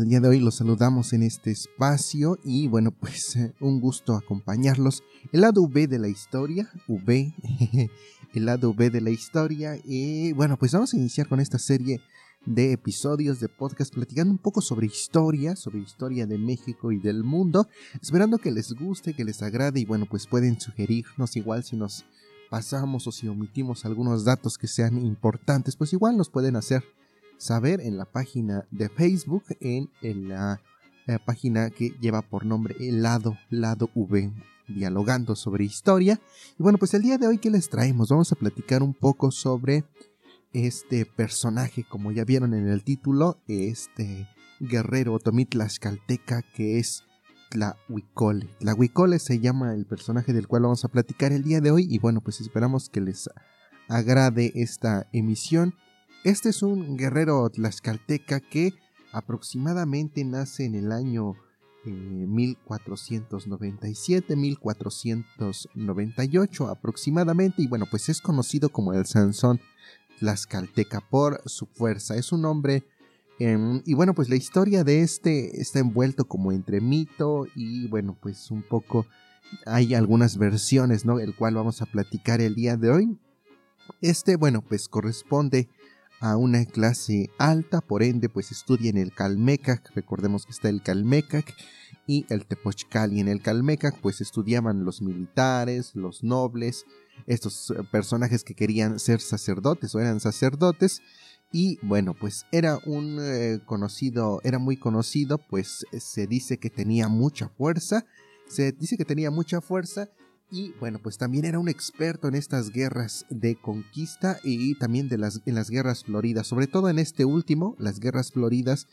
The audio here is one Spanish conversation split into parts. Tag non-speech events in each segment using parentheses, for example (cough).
El día de hoy los saludamos en este espacio y bueno, pues (laughs) un gusto acompañarlos. El lado V de la historia, V, (laughs) el lado V de la historia. Y bueno, pues vamos a iniciar con esta serie de episodios de podcast platicando un poco sobre historia, sobre historia de México y del mundo, esperando que les guste, que les agrade y bueno, pues pueden sugerirnos igual si nos pasamos o si omitimos algunos datos que sean importantes, pues igual nos pueden hacer saber en la página de Facebook, en, la, eh, página que lleva por nombre El lado, lado V, dialogando sobre historia. Y bueno, pues el día de hoy, ¿qué les traemos? Vamos a platicar un poco sobre este personaje, como ya vieron en el título, este guerrero otomitlascalteca que es Tlahuicole. Tlahuicole se llama el personaje del cual vamos a platicar el día de hoy y bueno, pues esperamos que les agrade esta emisión este es un guerrero tlaxcalteca que aproximadamente nace en el año 1497, eh, 1498 aproximadamente, y bueno, pues es conocido como el Sansón tlaxcalteca por su fuerza. Es un hombre, em, y bueno, pues la historia de este está envuelto como entre mito y bueno, pues un poco hay algunas versiones, ¿no? El cual vamos a platicar el día de hoy. Este, bueno, pues corresponde a una clase alta, por ende pues estudia en el Calmecac, recordemos que está el Calmecac y el Tepochcali. En el Calmecac pues estudiaban los militares, los nobles, estos eh, personajes que querían ser sacerdotes o eran sacerdotes y bueno pues era un eh, conocido, era muy conocido pues se dice que tenía mucha fuerza, se dice que tenía mucha fuerza y bueno, pues también era un experto en estas guerras de conquista y también de las, en las guerras floridas, sobre todo en este último, las guerras floridas.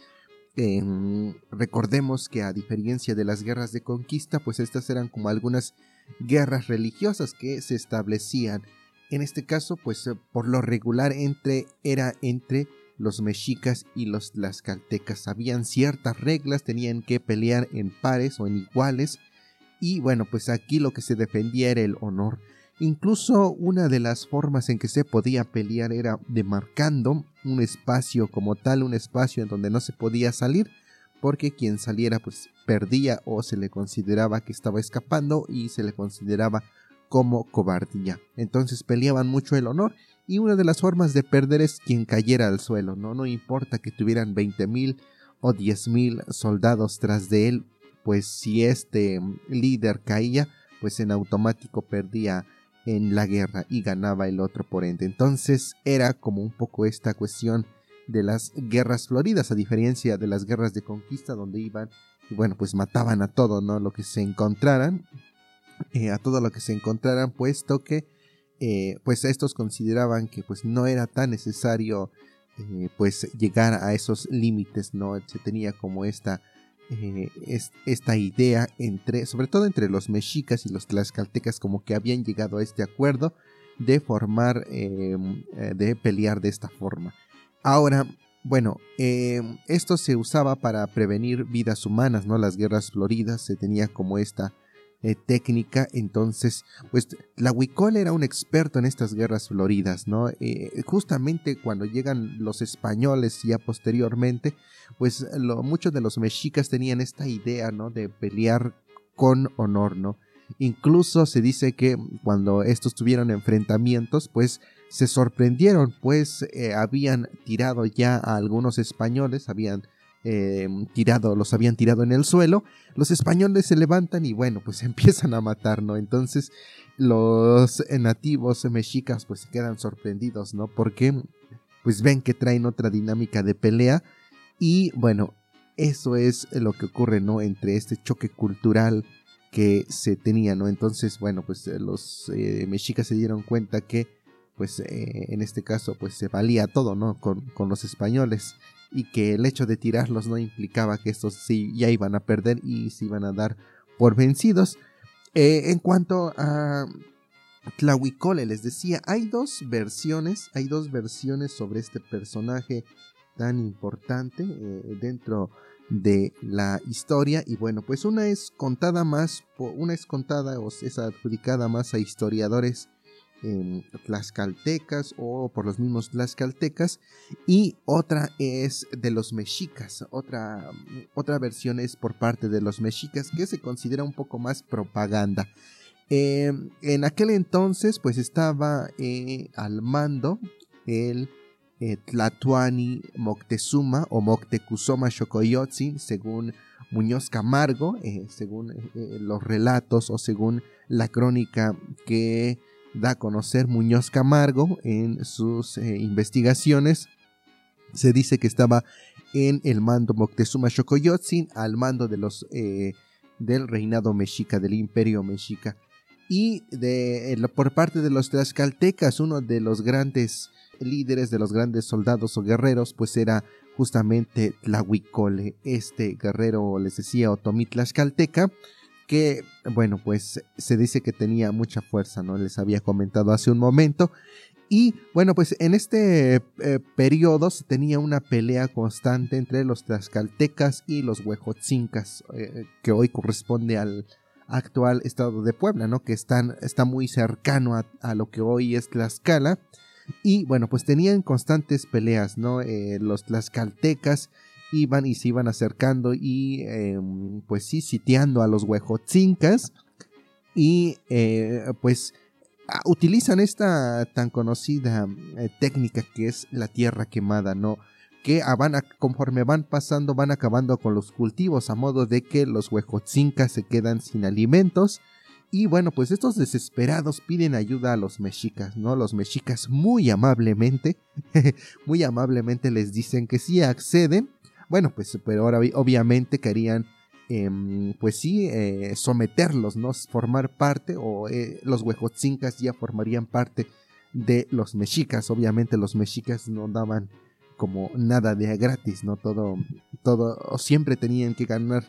recordemos que a diferencia de las guerras de conquista, pues estas eran como algunas guerras religiosas que se establecían. En este caso, pues eh, por lo regular entre, era entre los mexicas y los tlaxcaltecas. Habían ciertas reglas, tenían que pelear en pares o en iguales y bueno, pues aquí lo que se defendía era el honor. Incluso una de las formas en que se podía pelear era demarcando un espacio como tal, un espacio en donde no se podía salir, porque quien saliera pues perdía o se le consideraba que estaba escapando y se le consideraba como cobardía. Entonces peleaban mucho el honor y una de las formas de perder es quien cayera al suelo, ¿no? No importa que tuvieran 20.000 o 10.000 soldados tras de él, pues si este líder caía, pues en automático perdía en la guerra y ganaba el otro por ende. Entonces era como un poco esta cuestión de las guerras floridas, a diferencia de las guerras de conquista donde iban y bueno, pues mataban a todo, ¿no? Lo que se encontraran, eh, a todo lo que se encontraran, puesto que eh, pues estos consideraban que pues no era tan necesario eh, pues llegar a esos límites, ¿no? Se tenía como esta eh, es, esta idea entre, sobre todo entre los mexicas y los tlaxcaltecas, como que habían llegado a este acuerdo de formar, em, eh, de pelear de esta forma. Ahora, bueno, em, esto se usaba para prevenir vidas humanas, ¿no? Las guerras floridas se tenía como esta eh, técnica. Entonces, pues la Huicol era un experto en estas guerras floridas, ¿no? Eh, justamente cuando llegan los españoles ya posteriormente, pues muchos de los mexicas tenían esta idea, ¿no? De pelear con honor, ¿no? Incluso se dice que cuando estos tuvieron enfrentamientos, pues se sorprendieron, pues eh, habían tirado ya a algunos españoles, habían eh, tirado, los habían tirado en el suelo, los españoles se levantan y bueno, pues (laughs) empiezan a matar, ¿no? Entonces los nativos mexicas pues se quedan sorprendidos, ¿no? Porque pues ven que traen otra dinámica de pelea y bueno, eso es lo que ocurre, ¿no? Entre este choque cultural que se tenía, ¿no? Entonces, bueno, pues los eh, mexicas se dieron cuenta que pues eh, en este caso pues se valía todo, ¿no? Con, con los españoles y que el hecho de tirarlos no implicaba que estos sí ya iban a perder y se iban a dar por vencidos. Eh, en cuanto a Tlahuicole, les decía, hay dos versiones, hay dos versiones sobre este personaje tan importante eh, dentro de la historia y bueno pues una es contada más una es contada o es adjudicada más a historiadores em, tlaxcaltecas o por los mismos tlaxcaltecas y otra es de los mexicas, otra, otra versión es por parte de los mexicas que se considera un poco más propaganda. Em, en aquel entonces pues estaba eh, al mando el eh, Tlatuani Moctezuma o Moctecuzoma Xocoyotzin según Muñoz Camargo, eh, según los relatos o según la crónica que da a conocer Muñoz Camargo en sus investigaciones. Se dice que estaba en el mando Moctezuma Xocoyotzin al mando de los del reinado mexica, del imperio mexica y de, por parte de los tlaxcaltecas, uno de los grandes líderes, de los grandes soldados o guerreros, pues era justamente Tlahuicole, este guerrero, les decía, otomí tlaxcalteca, que, bueno, pues se dice que tenía mucha fuerza, ¿no? Les había comentado hace un momento. Y bueno, pues en este eh, periodo se tenía una pelea constante entre los tlaxcaltecas y los huejotzincas, eh, que hoy corresponde al, actual estado de Puebla, ¿no? Que están, está muy cercano a, lo que hoy es Tlaxcala. Y bueno, pues tenían constantes peleas, ¿no? Eh, los tlaxcaltecas iban y se iban acercando y em, pues sí, sitiando a los huejotzincas. Y eh, pues utilizan esta tan conocida eh, técnica que es la tierra quemada, ¿no? que van conforme van pasando van acabando con los cultivos a modo de que los huejotzincas se quedan sin alimentos y bueno pues estos desesperados piden ayuda a los mexicas no los mexicas muy amablemente (laughs) muy amablemente les dicen que sí acceden bueno pues pero ahora obviamente querían em, pues sí eh, someterlos no formar parte o eh, los huejotzincas ya formarían parte de los mexicas obviamente los mexicas no daban como nada de gratis, ¿no? Todo, todo, siempre tenían que ganar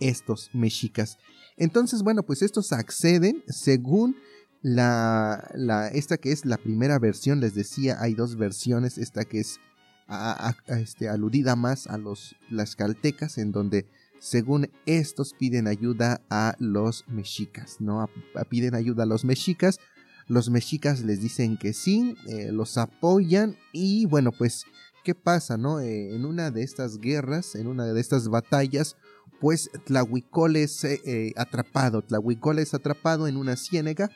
estos mexicas. Entonces, bueno, pues estos acceden según la, la, esta que es la primera versión, les decía, hay dos versiones, esta que es este, aludida más a los las caltecas, en donde según estos piden ayuda a los mexicas, ¿no? piden ayuda a los mexicas los mexicas les dicen que sí, eh, los apoyan y bueno, pues, ¿qué pasa, no? Eh, en una de estas guerras, en una de estas batallas, pues Tlahuicol es eh, atrapado, Tlahuicol es atrapado en una ciénega.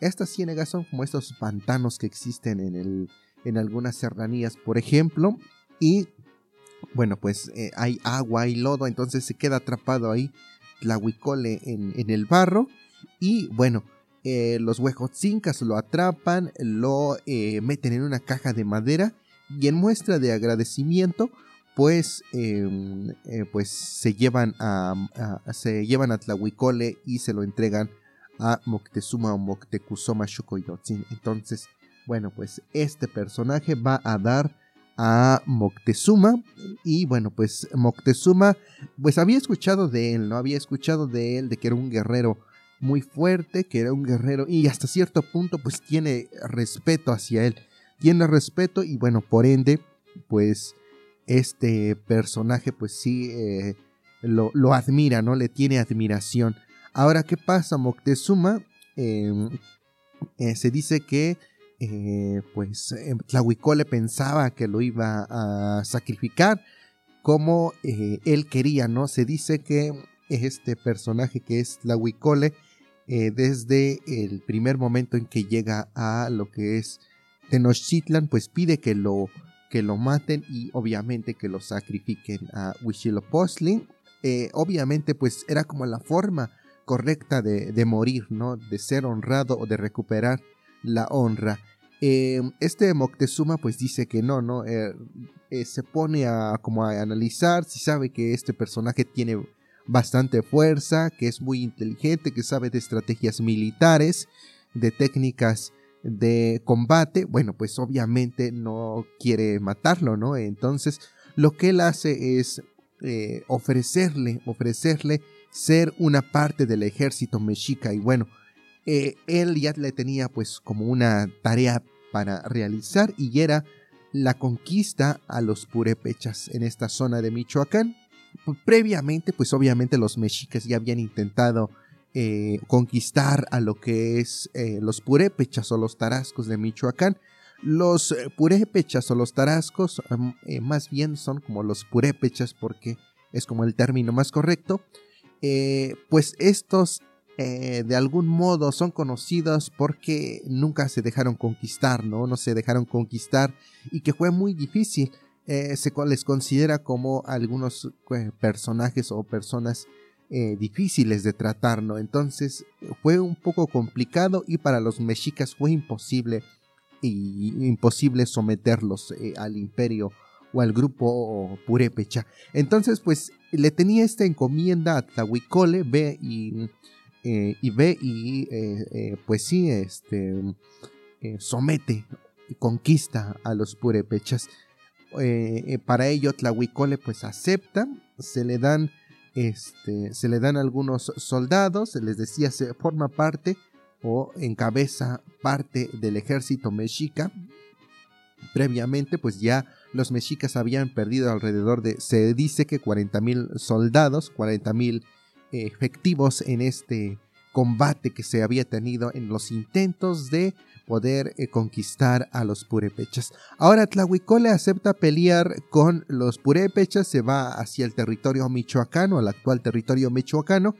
Estas ciénegas son como estos pantanos que existen en, el, en algunas serranías, por ejemplo, y bueno, pues hay agua y lodo, entonces se queda atrapado ahí Tlahuicole en, el barro y bueno, eh, los huejotzincas lo atrapan, lo eh, meten en una caja de madera y en muestra de agradecimiento pues, em, eh, pues se llevan a, se llevan a Tlahuicole y se lo entregan a Moctezuma o Moctezuma Xocoyotzin. Entonces, bueno, pues este personaje va a dar a Moctezuma y bueno, pues Moctezuma pues había escuchado de él, ¿no? Había escuchado de él de que era un guerrero muy fuerte, que era un guerrero y hasta cierto punto pues tiene respeto hacia él. Tiene respeto y bueno, por ende pues este personaje pues sí eh, lo, admira, ¿no? Le tiene admiración. Ahora, ¿qué pasa? Moctezuma em, eh, se dice que eh, pues Tlahuicole pensaba que lo iba a sacrificar como él quería, ¿no? Se dice que este personaje que es Tlahuicole eh, desde el primer momento en que llega a lo que es Tenochtitlan, pues pide que lo, que lo maten y obviamente que lo sacrifiquen a Huitzilopochtli. Eh, obviamente pues era como la forma correcta de, morir, ¿no? De ser honrado o de recuperar la honra. Eh, este Moctezuma pues dice que no, ¿no? se pone a como a analizar si sabe que este personaje tiene bastante fuerza, que es muy inteligente, que sabe de estrategias militares, de técnicas de combate, bueno, pues obviamente no quiere matarlo, ¿no? Entonces, lo que él hace es eh, ofrecerle, ofrecerle ser una parte del ejército mexica y bueno, eh, él ya le tenía pues como una tarea para realizar y era la conquista a los purépechas en esta zona de Michoacán previamente, pues obviamente los mexicas ya habían intentado eh, conquistar a lo que es eh, los purépechas o los tarascos de Michoacán. Los purépechas o los tarascos más bien son como los purépechas porque es como el término más correcto. pues estos de algún modo son conocidos porque nunca se dejaron conquistar, ¿no? No se dejaron conquistar y que fue muy difícil. se les considera como algunos personajes o personas eh, difíciles de tratar, ¿no? Entonces fue un poco complicado y para los mexicas fue imposible y imposible someterlos eh, al imperio o al grupo purépecha. Entonces, pues le tenía esta encomienda a Tlahuicole, ve y, eh, y ve y pues sí, este, somete, conquista a los purépechas. para ello Tlahuicole pues acepta, se le dan este, se le dan algunos soldados, se les decía, se forma parte o encabeza parte del ejército mexica. Previamente, pues ya los mexicas habían perdido alrededor de, se dice que 40 mil soldados, 40 mil efectivos en este combate que se había tenido en los intentos de poder eh, conquistar a los purépechas. Ahora Tlahuicole acepta pelear con los purépechas, se va hacia el territorio michoacano, al actual territorio michoacano,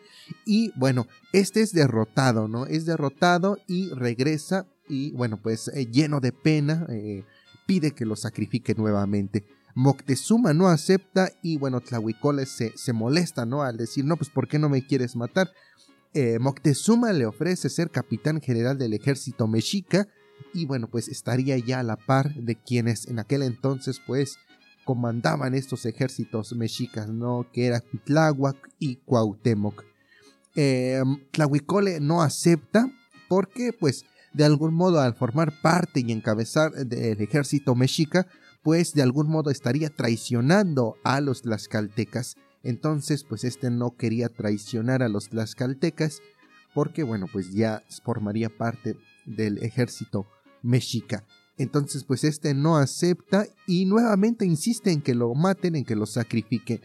y bueno, este es derrotado, ¿no? Es derrotado y regresa y bueno, pues eh, lleno de pena, eh, pide que lo sacrifique nuevamente. Moctezuma no acepta y bueno, Tlahuicole se, se molesta, ¿no? Al decir, no, pues ¿por qué no me quieres matar? Eh, Moctezuma le ofrece ser capitán general del ejército mexica y bueno, pues estaría ya a la par de quienes en aquel entonces pues comandaban estos ejércitos mexicas, ¿no? Que era Tláhuac y Cuauhtémoc. Eh, Tlahuicole no acepta porque pues de algún modo al formar parte y encabezar del ejército mexica, pues de algún modo estaría traicionando a los tlaxcaltecas entonces, pues este no quería traicionar a los tlaxcaltecas porque, bueno, pues ya formaría parte del ejército mexica. Entonces, pues este no acepta y nuevamente insiste en que lo maten, en que lo sacrifiquen.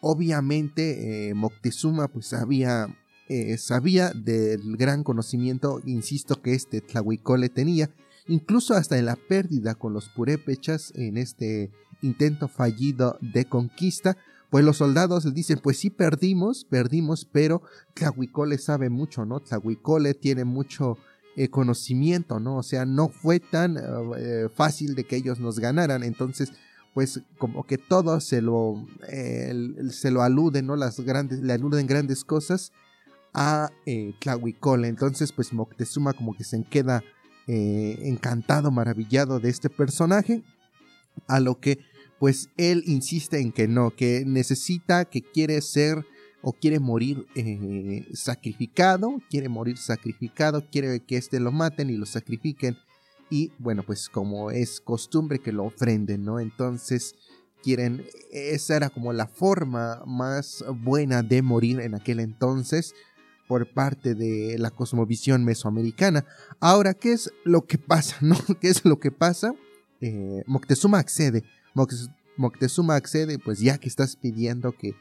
Obviamente, eh, Moctezuma pues sabía, eh, sabía del gran conocimiento, insisto, que este Tlahuicole tenía, incluso hasta en la pérdida con los purépechas en este intento fallido de conquista, pues los soldados le dicen, pues sí perdimos, perdimos, pero Tlahuicole sabe mucho, ¿no? Tlahuicole tiene mucho eh, conocimiento, ¿no? O sea, no fue tan eh, fácil de que ellos nos ganaran, entonces pues como que todo se lo, se lo aluden, ¿no? Las grandes, le aluden grandes cosas a eh, Tlahuicole. Entonces, pues Moctezuma como que se queda encantado, maravillado de este personaje. A lo que pues él insiste en que no, que necesita, que quiere ser o quiere morir eh, sacrificado, quiere morir sacrificado, quiere que éste lo maten y lo sacrifiquen. Y bueno, pues como es costumbre que lo ofrenden, ¿no? Entonces quieren, esa era como la forma más buena de morir en aquel entonces por parte de la cosmovisión mesoamericana. Ahora, ¿qué es lo que pasa? (laughs) ¿No? ¿Qué es lo que pasa? Eh, Moctezuma accede Moctezuma accede, pues ya que estás pidiendo que,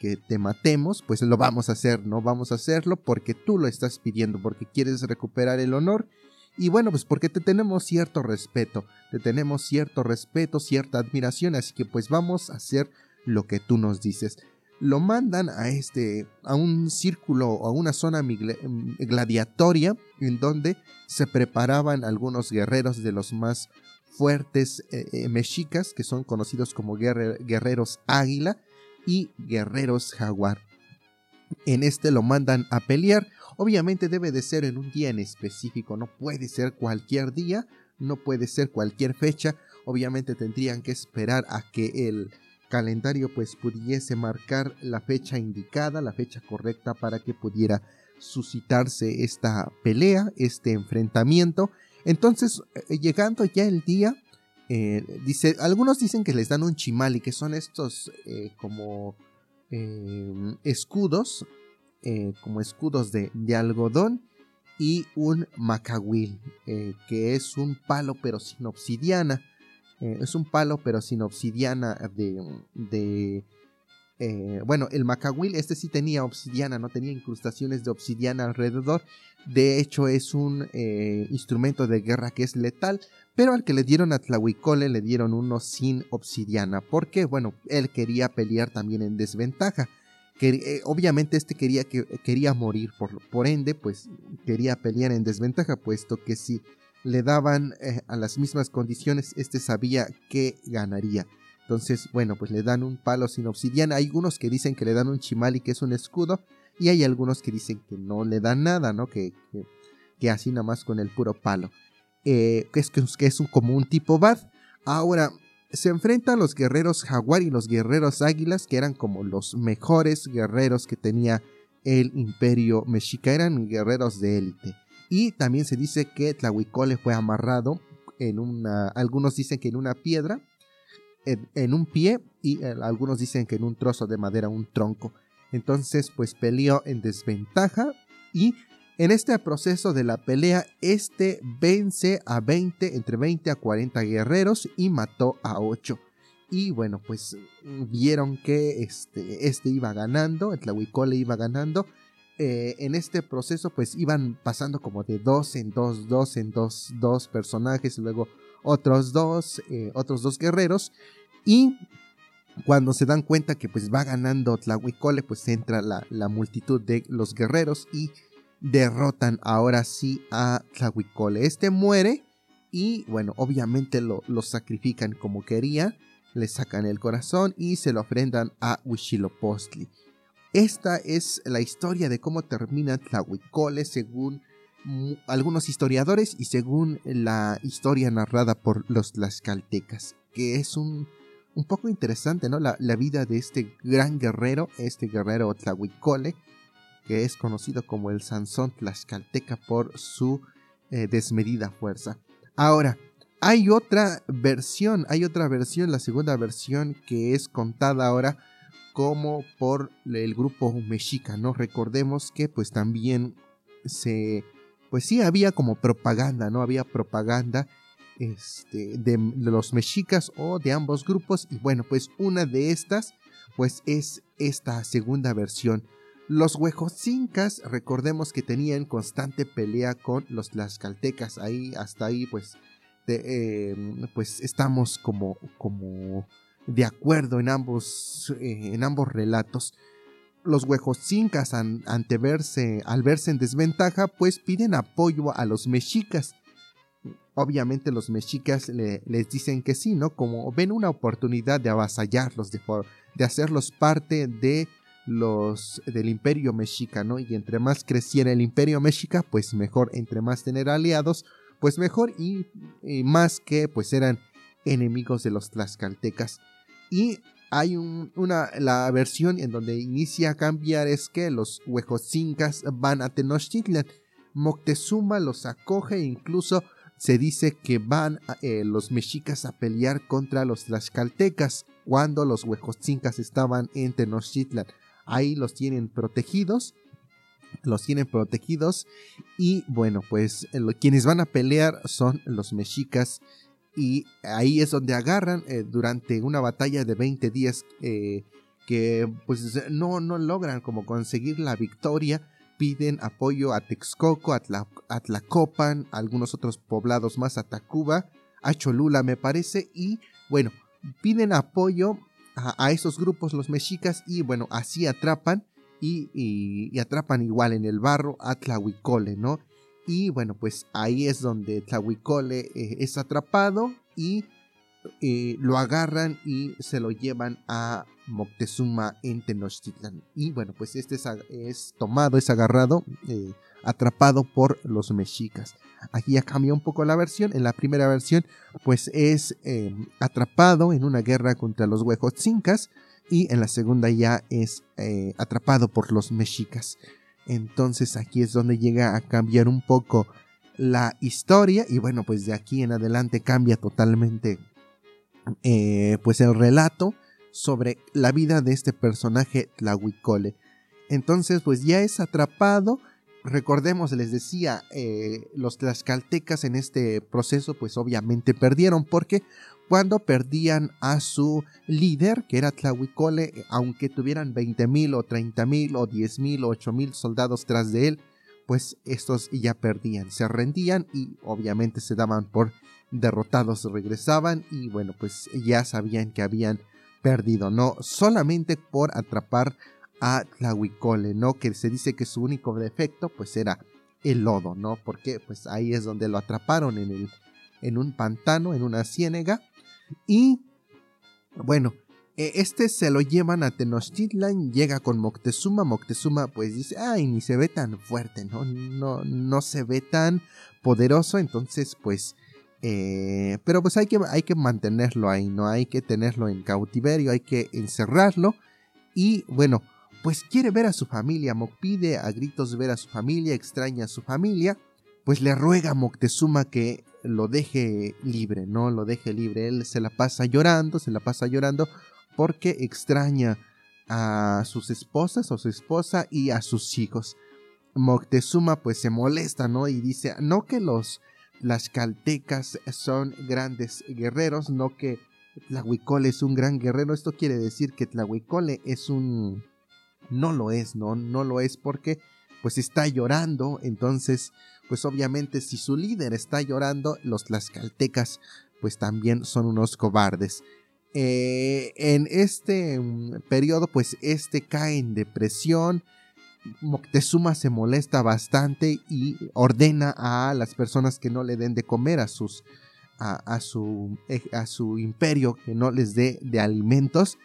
que te matemos, pues lo vamos a hacer, ¿no? Vamos a hacerlo porque tú lo estás pidiendo, porque quieres recuperar el honor. Y bueno, pues porque te tenemos cierto respeto, te tenemos cierto respeto, cierta admiración, así que pues vamos a hacer lo que tú nos dices. Lo mandan a este, a un círculo o a una zona gladiatoria en donde se preparaban algunos guerreros de los más fuertes eh, eh, mexicas que son conocidos como guerreros águila y guerreros jaguar. En este lo mandan a pelear. Obviamente debe de ser en un día en específico, no puede ser cualquier día, no puede ser cualquier fecha. Obviamente tendrían que esperar a que el calendario pues pudiese marcar la fecha indicada, la fecha correcta para que pudiera suscitarse esta pelea, este enfrentamiento entonces, eh, llegando ya el día, eh, dice, algunos dicen que les dan un chimali, que son estos eh, como escudos, como escudos de, algodón, y un macahuil, que es un palo pero sin obsidiana. Es un palo pero sin obsidiana de, eh, bueno, el Macahuil, este sí tenía obsidiana, no tenía incrustaciones de obsidiana alrededor. De hecho, es un eh, instrumento de guerra que es letal, pero al que le dieron a Tlahuicole le dieron uno sin obsidiana, porque, bueno, él quería pelear también en desventaja. Eh, obviamente este quería, que, quería morir, por, por ende, pues quería pelear en desventaja, puesto que si le daban a las mismas condiciones, este sabía que ganaría. Entonces, bueno, pues le dan un palo sin obsidiana. Hay algunos que dicen que le dan un chimali, que es un escudo, y hay algunos que dicen que no le dan nada, ¿no? Que, que, así nada más con el puro palo. Eh, que es, que es un, como un tipo bad. Ahora, se enfrenta a los guerreros jaguar y los guerreros águilas, que eran como los mejores guerreros que tenía el imperio mexica, eran guerreros de élite. Y también se dice que Tlahuicole fue amarrado en una, algunos dicen que en una piedra, en, un pie y eh, algunos dicen que en un trozo de madera, un tronco. Entonces, pues peleó en desventaja y en este proceso de la pelea, este vence a 20, entre 20 a 40 guerreros y mató a 8. Y bueno, pues vieron que este, este iba ganando, el Tlahuicole iba ganando. Eh, en este proceso, pues iban pasando como de dos en dos, dos en dos, dos personajes, luego otros dos, eh, otros dos guerreros. Y cuando se dan cuenta que pues va ganando Tlahuicole, pues entra la, multitud de los guerreros y derrotan ahora sí a Tlahuicole. Este muere y bueno, obviamente lo, lo sacrifican como quería, le sacan el corazón y se lo ofrendan a Huitzilopochtli. Esta es la historia de cómo termina Tlahuicole según algunos historiadores y según la historia narrada por los tlaxcaltecas, que es un, un poco interesante, ¿no? La, vida de este gran guerrero, este guerrero Tlahuicole, que es conocido como el Sansón tlaxcalteca por su eh, desmedida fuerza. Ahora, hay otra versión, hay otra versión, la segunda versión que es contada ahora como por el grupo mexica, ¿no? Recordemos que pues también se pues sí había como propaganda, ¿no? Había propaganda este, de, los mexicas o de ambos grupos y bueno, pues una de estas pues es esta segunda versión. Los huejotzincas, recordemos que tenían constante pelea con los tlaxcaltecas, ahí hasta ahí pues, em, pues estamos como, como de acuerdo en ambos, eh, en ambos relatos los huejotzincas ante verse, al verse en desventaja, pues piden apoyo a los mexicas. Obviamente los mexicas les dicen que sí, ¿no? Como ven una oportunidad de avasallarlos, de, de hacerlos parte de los del imperio mexica, ¿no? Y entre más creciera el imperio mexica, pues mejor, entre más tener aliados, pues mejor y, y más que pues eran enemigos de los tlaxcaltecas. Y hay una, la versión en donde inicia a cambiar es que los huejotzincas van a Tenochtitlan. Moctezuma los acoge e incluso se dice que van eh, los mexicas a pelear contra los tlaxcaltecas cuando los huejotzincas estaban en Tenochtitlan. Ahí los tienen protegidos los tienen protegidos y bueno pues quienes van a pelear son los mexicas y ahí es donde agarran eh, durante una batalla de 20 días eh, que pues no, no logran como conseguir la victoria, piden apoyo a Texcoco, a, Tlacopan, a algunos otros poblados más, a Tacuba, a Cholula me parece, y bueno, piden apoyo a, esos grupos los mexicas y bueno, así atrapan y, y, atrapan igual en el barro a Tlahuicole, ¿no? Y bueno, pues ahí es donde Tlahuicole eh, es atrapado y eh, lo agarran y se lo llevan a Moctezuma en Tenochtitlan. Y bueno, pues este es, tomado, es agarrado, eh, atrapado por los mexicas. Aquí ya cambia un poco la versión. En la primera versión, pues es atrapado en una guerra contra los huejotzincas. Y en la segunda ya es atrapado por los mexicas. Entonces aquí es donde llega a cambiar un poco la historia y bueno, pues de aquí en adelante cambia totalmente eh, pues el relato sobre la vida de este personaje Tlahuicole. Entonces pues ya es atrapado. Recordemos, les decía, eh, los tlaxcaltecas en este proceso pues obviamente perdieron porque cuando perdían a su líder, que era Tlahuicole, aunque tuvieran 20.000 o 30.000 o 10.000 o 8.000 soldados tras de él, pues estos ya perdían, se rendían y obviamente se daban por derrotados, regresaban y bueno, pues ya sabían que habían perdido, no solamente por atrapar a Tlahuicole, ¿no? Que se dice que su único defecto pues era el lodo, ¿no? Porque pues ahí es donde lo atraparon en, el, en un pantano, en una ciénega. Y bueno, e, este se lo llevan a Tenochtitlan, llega con Moctezuma, Moctezuma pues dice, ay, ni se ve tan fuerte, ¿no? No, no se ve tan poderoso, entonces pues... Eh, pero pues hay que, hay que mantenerlo ahí, ¿no? Hay que tenerlo en cautiverio, hay que encerrarlo. Y bueno, pues quiere ver a su familia. Moc pide a gritos ver a su familia, extraña a su familia, pues le ruega a Moctezuma que lo deje libre, ¿no? Lo deje libre. Él se la pasa llorando, se la pasa llorando porque extraña a sus esposas o su esposa y a sus hijos. Moctezuma pues se molesta, ¿no? Y dice, no que los las caltecas son grandes guerreros, no que Tlahuicole es un gran guerrero. Esto quiere decir que Tlahuicole es un no lo es, ¿no? No lo es porque pues está llorando, entonces pues obviamente si su líder está llorando, los tlaxcaltecas pues también son unos cobardes. Eh, en este mm, periodo pues este cae en depresión, Moctezuma se molesta bastante y ordena a las personas que no le den de comer a sus a, su, eh, a su imperio, que no les dé de alimentos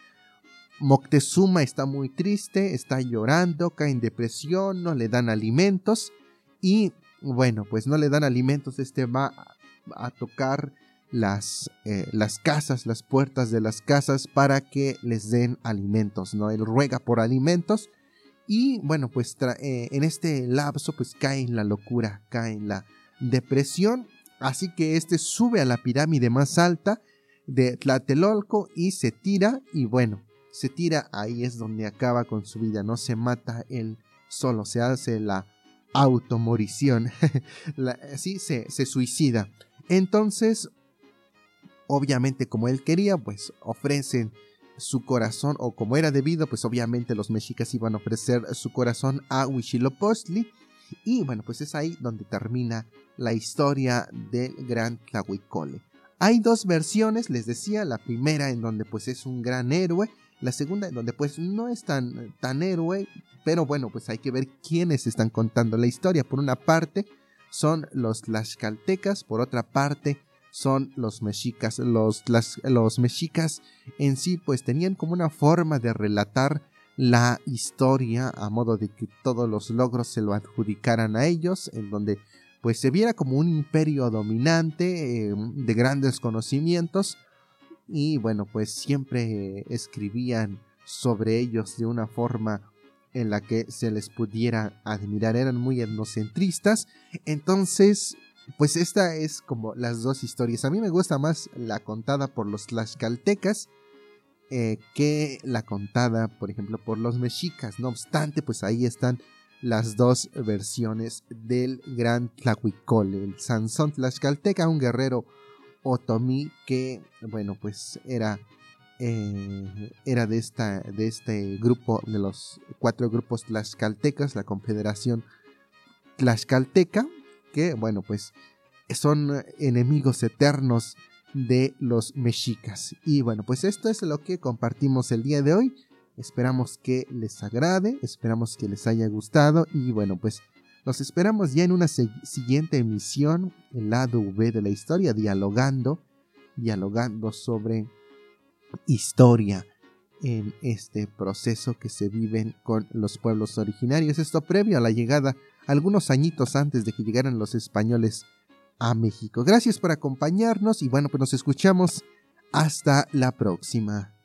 Moctezuma está muy triste, está llorando, cae en depresión, no le dan alimentos y bueno, pues no le dan alimentos, este va a tocar las, eh, las casas, las puertas de las casas para que les den alimentos, ¿no? Él ruega por alimentos y bueno, pues eh, en este lapso pues cae en la locura, cae en la depresión, así que este sube a la pirámide más alta de Tlatelolco y se tira y bueno, se tira, ahí es donde acaba con su vida, no se mata él solo, se hace la automorición, (laughs) así se, se suicida. Entonces, obviamente como él quería, pues ofrecen su corazón, o como era debido, pues obviamente los mexicas iban a ofrecer su corazón a Huitzilopochtli. Y bueno, pues es ahí donde termina la historia del gran Tlahuicole. Hay dos versiones, les decía, la primera en donde pues es un gran héroe la segunda, en donde pues no es tan, tan héroe, pero bueno, pues hay que ver quiénes están contando la historia. Por una parte son los tlaxcaltecas, por otra parte son los mexicas. Los, los mexicas en sí pues tenían como una forma de relatar la historia a modo de que todos los logros se lo adjudicaran a ellos, en donde pues se viera como un imperio dominante eh, de grandes conocimientos, y bueno, pues siempre escribían sobre ellos de una forma en la que se les pudiera admirar, eran muy etnocentristas, entonces pues esta es como las dos historias. A mí me gusta más la contada por los tlaxcaltecas eh, que la contada, por ejemplo, por los mexicas. No obstante, pues ahí están las dos versiones del gran Tlahuicole, el Sansón tlaxcalteca, un guerrero Otomi, que, bueno, pues era, eh, era de, esta, de este grupo, de los cuatro grupos tlaxcaltecas, la Confederación Tlaxcalteca, que, bueno, pues son enemigos eternos de los mexicas. Y bueno, pues esto es lo que compartimos el día de hoy. Esperamos que les agrade, esperamos que les haya gustado y bueno, pues los esperamos ya en una siguiente emisión, el lado V de la historia, dialogando, dialogando sobre historia en este proceso que se viven con los pueblos originarios. Esto previo a la llegada, algunos añitos antes de que llegaran los españoles a México. Gracias por acompañarnos y bueno, pues nos escuchamos hasta la próxima.